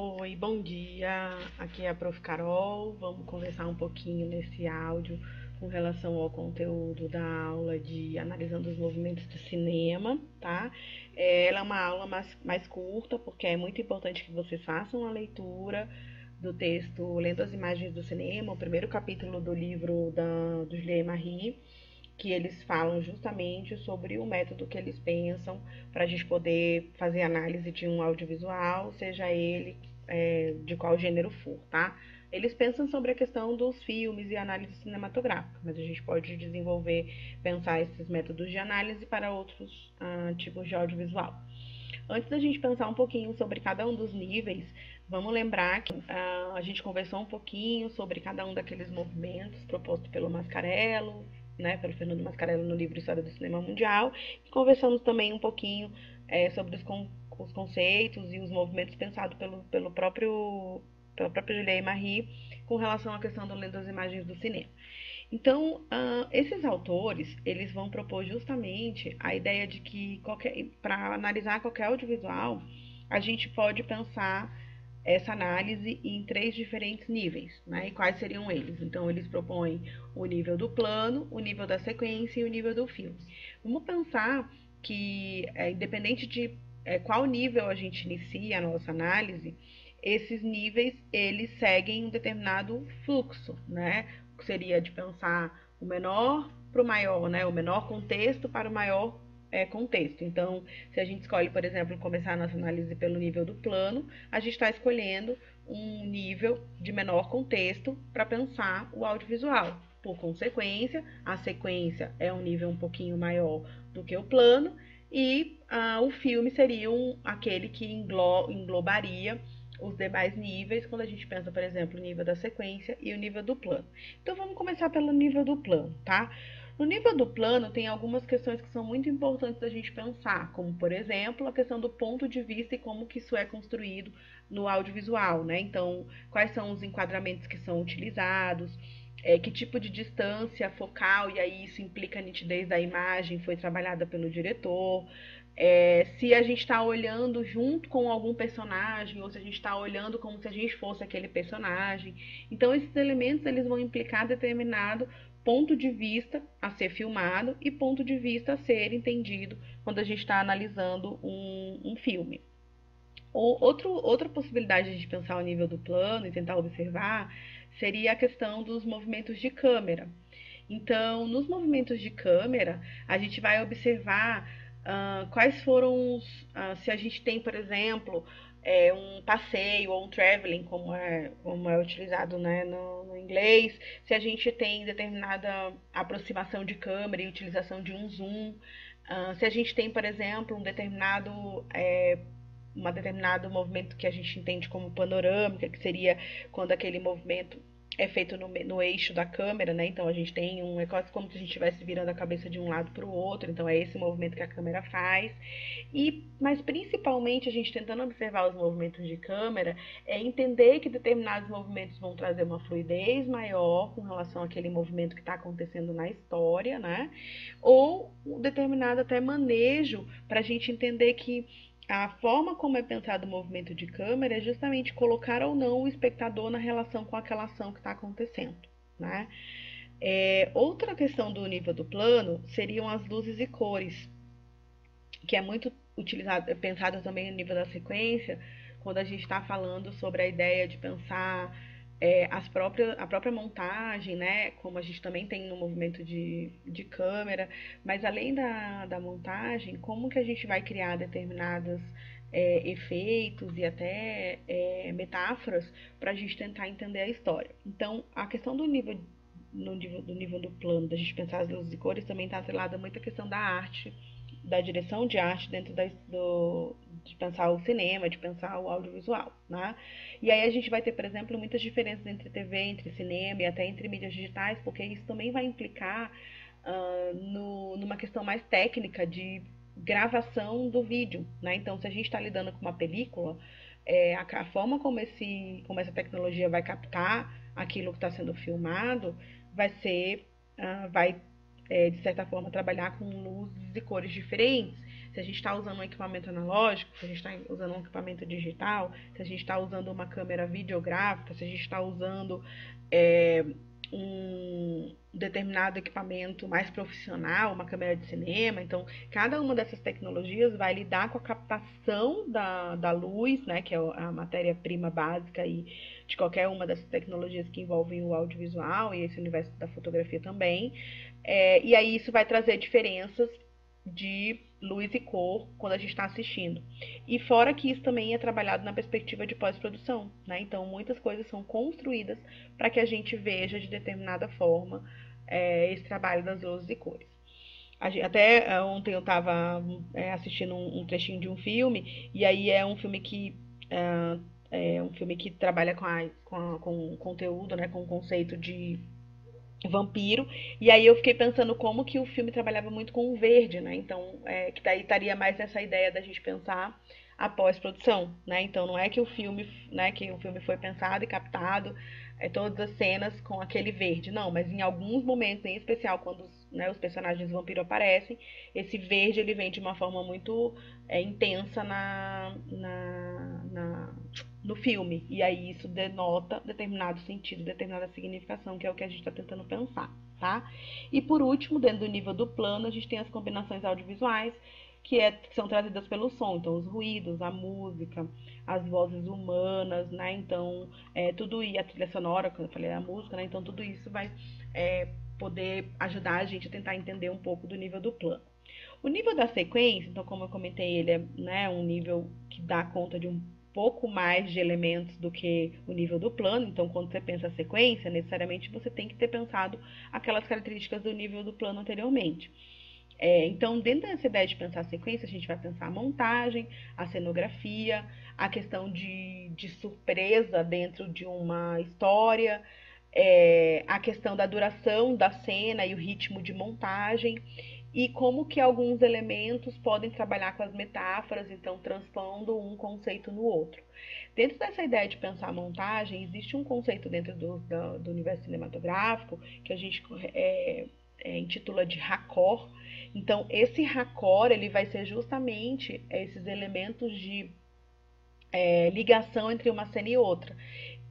Oi, bom dia. Aqui é a Prof. Carol. Vamos conversar um pouquinho nesse áudio com relação ao conteúdo da aula de analisando os movimentos do cinema, tá? É, ela é uma aula mais, mais curta, porque é muito importante que vocês façam a leitura do texto Lendo as Imagens do Cinema, o primeiro capítulo do livro da, do Julien Marie que eles falam justamente sobre o método que eles pensam para a gente poder fazer análise de um audiovisual, seja ele é, de qual gênero for, tá? Eles pensam sobre a questão dos filmes e análise cinematográfica, mas a gente pode desenvolver, pensar esses métodos de análise para outros uh, tipos de audiovisual. Antes da gente pensar um pouquinho sobre cada um dos níveis, vamos lembrar que uh, a gente conversou um pouquinho sobre cada um daqueles movimentos proposto pelo Mascarello, né, pelo Fernando Mascarello no livro História do Cinema Mundial, e conversamos também um pouquinho é, sobre os, os, conceitos e os movimentos pensados pelo, pelo próprio pela própria Julia Marie com relação à questão do das imagens do cinema. Então, uh, esses autores, eles vão propor justamente a ideia de que para analisar qualquer audiovisual, a gente pode pensar essa análise em três diferentes níveis, né? E quais seriam eles? Então, eles propõem o nível do plano, o nível da sequência e o nível do filme. Vamos pensar que, é, independente de é, qual nível a gente inicia a nossa análise, esses níveis eles seguem um determinado fluxo, né? Seria de pensar o menor para o maior, né? O menor contexto para o maior é, contexto. Então, se a gente escolhe, por exemplo, começar a nossa análise pelo nível do plano, a gente está escolhendo um nível de menor contexto para pensar o audiovisual. Por consequência, a sequência é um nível um pouquinho maior do que o plano, e ah, o filme seria um, aquele que englo, englobaria os demais níveis, quando a gente pensa, por exemplo, o nível da sequência e o nível do plano. Então, vamos começar pelo nível do plano, tá? No nível do plano, tem algumas questões que são muito importantes da gente pensar, como, por exemplo, a questão do ponto de vista e como que isso é construído no audiovisual, né? Então, quais são os enquadramentos que são utilizados, é, que tipo de distância focal, e aí isso implica a nitidez da imagem, foi trabalhada pelo diretor, é, se a gente está olhando junto com algum personagem, ou se a gente está olhando como se a gente fosse aquele personagem. Então, esses elementos eles vão implicar determinado ponto de vista a ser filmado e ponto de vista a ser entendido quando a gente está analisando um, um filme. Ou outro, outra possibilidade de pensar o nível do plano e tentar observar seria a questão dos movimentos de câmera. Então, nos movimentos de câmera, a gente vai observar uh, quais foram os. Uh, se a gente tem, por exemplo, é, um passeio ou um traveling, como é, como é utilizado né, no, no, inglês, se a gente tem determinada aproximação de câmera e utilização de um zoom, uh, se a gente tem, por exemplo, um determinado. É, uma determinado movimento que a gente entende como panorâmica, que seria quando aquele movimento é feito no, no eixo da câmera, né? Então a gente tem um. É quase como se a gente estivesse virando a cabeça de um lado para o outro. Então é esse movimento que a câmera faz. E, mas principalmente a gente tentando observar os movimentos de câmera, é entender que determinados movimentos vão trazer uma fluidez maior com relação àquele movimento que está acontecendo na história, né? Ou um determinado até manejo para a gente entender que a forma como é pensado o movimento de câmera é justamente colocar ou não o espectador na relação com aquela ação que está acontecendo, né? É, outra questão do nível do plano seriam as luzes e cores, que é muito utilizado, é pensado também no nível da sequência, quando a gente está falando sobre a ideia de pensar é, as próprias, a própria montagem, né? Como a gente também tem no movimento de, de câmera, mas além da, da montagem, como que a gente vai criar determinados é, efeitos e até é, metáforas para a gente tentar entender a história. Então, a questão do nível, no nível, do nível do plano, da gente pensar as luzes e cores, também está atrelada muito à questão da arte, da direção de arte dentro da, do, de pensar o cinema, de pensar o audiovisual, né? E aí a gente vai ter, por exemplo, muitas diferenças entre TV, entre cinema e até entre mídias digitais, porque isso também vai implicar uh, no, numa questão mais técnica de gravação do vídeo, né? Então, se a gente está lidando com uma película, é, a, a, forma como, esse, como essa tecnologia vai captar aquilo que está sendo filmado vai ser, uh, vai, é, de certa forma, trabalhar com luzes e cores diferentes se a gente está usando um equipamento analógico, se a gente está usando um equipamento digital, se a gente está usando uma câmera videográfica, se a gente está usando é, um determinado equipamento mais profissional, uma câmera de cinema. Então, cada uma dessas tecnologias vai lidar com a captação da, da luz, né, que é a matéria-prima básica e de qualquer uma dessas tecnologias que envolvem o audiovisual e esse universo da fotografia também. É, e aí isso vai trazer diferenças de luz e cor quando a gente está assistindo. E fora que isso também é trabalhado na perspectiva de pós-produção, né? Então muitas coisas são construídas para que a gente veja de determinada forma é, esse trabalho das luzes e cores. Até é, ontem eu estava é, assistindo um, um, trechinho de um filme e aí é um filme que é, é um filme que trabalha com, a, com, a, com conteúdo, né? Com o conceito de vampiro. E aí eu fiquei pensando como que o filme trabalhava muito com o verde, né? Então, é, que daí estaria mais nessa ideia da gente pensar a pós-produção, né? Então não é que o filme, né, que o filme foi pensado e captado é, todas as cenas com aquele verde, não, mas em alguns momentos, em especial quando né, os personagens vampiro aparecem, esse verde ele vem de uma forma muito é, intensa na, na no filme. E aí isso denota determinado sentido, determinada significação, que é o que a gente está tentando pensar, tá? E por último, dentro do nível do plano, a gente tem as combinações audiovisuais, que, é, que são trazidas pelo som, então os ruídos, a música, as vozes humanas, né? Então, é, tudo e a trilha sonora, quando eu falei a música, né? Então, tudo isso vai é, poder ajudar a gente a tentar entender um pouco do nível do plano. O nível da sequência, então, como eu comentei, ele é né, um nível que dá conta de um pouco mais de elementos do que o nível do plano. Então, quando você pensa a sequência, necessariamente você tem que ter pensado aquelas características do nível do plano anteriormente. É, então, dentro dessa ideia de pensar a sequência, a gente vai pensar a montagem, a cenografia, a questão de, de surpresa dentro de uma história, é, a questão da duração da cena e o ritmo de montagem e como que alguns elementos podem trabalhar com as metáforas, então transpondo um conceito no outro. Dentro dessa ideia de pensar a montagem, existe um conceito dentro do, do, do universo cinematográfico que a gente é, é, intitula de raccord. Então, esse raccord ele vai ser justamente esses elementos de é, ligação entre uma cena e outra.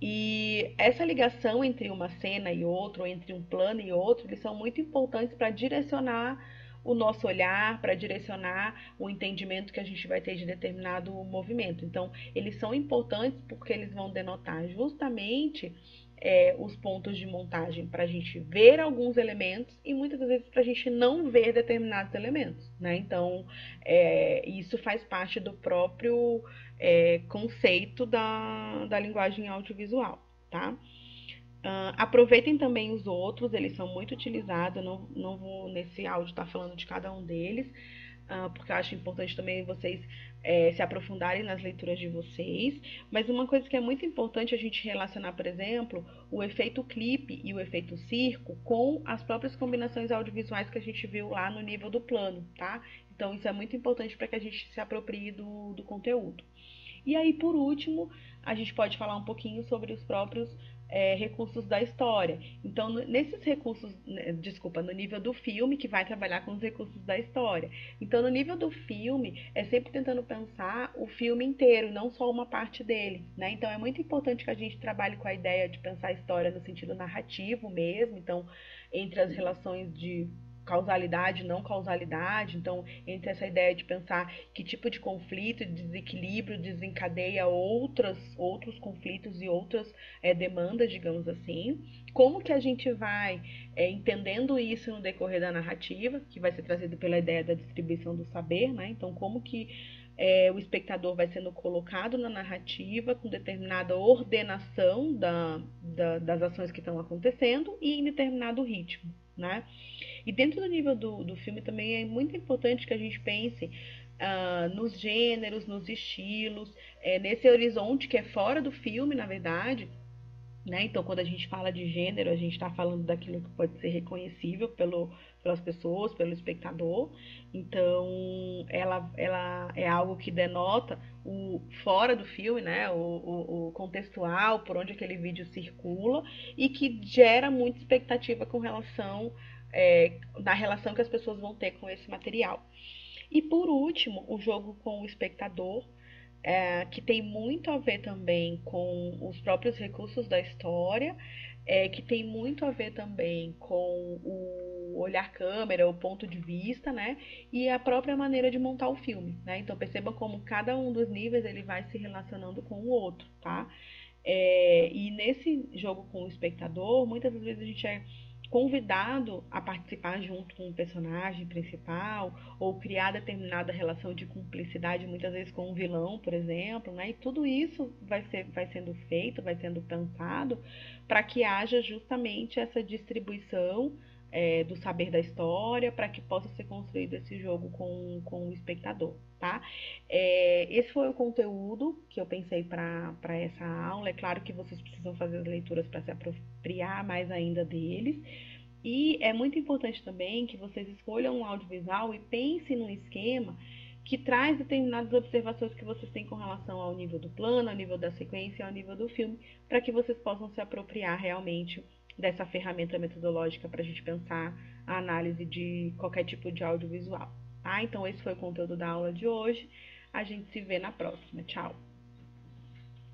E essa ligação entre uma cena e outra, ou entre um plano e outro, eles são muito importantes para direcionar o nosso olhar para direcionar o entendimento que a gente vai ter de determinado movimento. Então, eles são importantes porque eles vão denotar justamente é, os pontos de montagem para a gente ver alguns elementos e muitas vezes para a gente não ver determinados elementos. Né? Então, é, isso faz parte do próprio é, conceito da, da linguagem audiovisual. Tá? Uh, aproveitem também os outros, eles são muito utilizados. Eu não, não vou nesse áudio estar tá falando de cada um deles, uh, porque eu acho importante também vocês é, se aprofundarem nas leituras de vocês. Mas uma coisa que é muito importante a gente relacionar, por exemplo, o efeito clipe e o efeito circo com as próprias combinações audiovisuais que a gente viu lá no nível do plano, tá? Então isso é muito importante para que a gente se aproprie do, do conteúdo. E aí, por último, a gente pode falar um pouquinho sobre os próprios é, recursos da história. Então, nesses recursos, né, desculpa, no nível do filme, que vai trabalhar com os recursos da história. Então, no nível do filme, é sempre tentando pensar o filme inteiro, não só uma parte dele. Né? Então, é muito importante que a gente trabalhe com a ideia de pensar a história no sentido narrativo mesmo. Então, entre as relações de causalidade não causalidade. Então, entre essa ideia de pensar que tipo de conflito desequilíbrio desencadeia outras, outros conflitos e outras é, demandas, digamos assim. Como que a gente vai é, entendendo isso no decorrer da narrativa, que vai ser trazido pela ideia da distribuição do saber, né? Então, como que é, o espectador vai sendo colocado na narrativa com determinada ordenação da, da, das ações que estão acontecendo e em determinado ritmo, né? E dentro do nível do, do filme também é muito importante que a gente pense uh, nos gêneros, nos estilos, é, nesse horizonte que é fora do filme, na verdade. Né? Então, quando a gente fala de gênero, a gente está falando daquilo que pode ser reconhecível pelo, pelas pessoas, pelo espectador. Então, ela, ela é algo que denota o fora do filme, né? O, o, o, contextual, por onde aquele vídeo circula, e que gera muita expectativa com relação é, na relação que as pessoas vão ter com esse material. E por último, o jogo com o espectador, é, que tem muito a ver também com os próprios recursos da história, é, que tem muito a ver também com o olhar câmera, o ponto de vista, né? E a própria maneira de montar o filme, né? Então perceba como cada um dos níveis ele vai se relacionando com o outro, tá? É, e nesse jogo com o espectador, muitas vezes a gente é convidado a participar junto com o personagem principal ou criar determinada relação de cumplicidade, muitas vezes com um vilão, por exemplo, né? E tudo isso vai, ser, vai sendo feito, vai sendo pensado para que haja justamente essa distribuição é, do saber da história para que possa ser construído esse jogo com, com o espectador, tá? É, esse foi o conteúdo que eu pensei para essa aula. É claro que vocês precisam fazer as leituras para se apropriar mais ainda deles. E é muito importante também que vocês escolham um audiovisual e pensem num esquema que traz determinadas observações que vocês têm com relação ao nível do plano, ao nível da sequência, ao nível do filme, para que vocês possam se apropriar realmente dessa ferramenta metodológica para a gente pensar a análise de qualquer tipo de audiovisual. Tá? Então, esse foi o conteúdo da aula de hoje. A gente se vê na próxima. Tchau!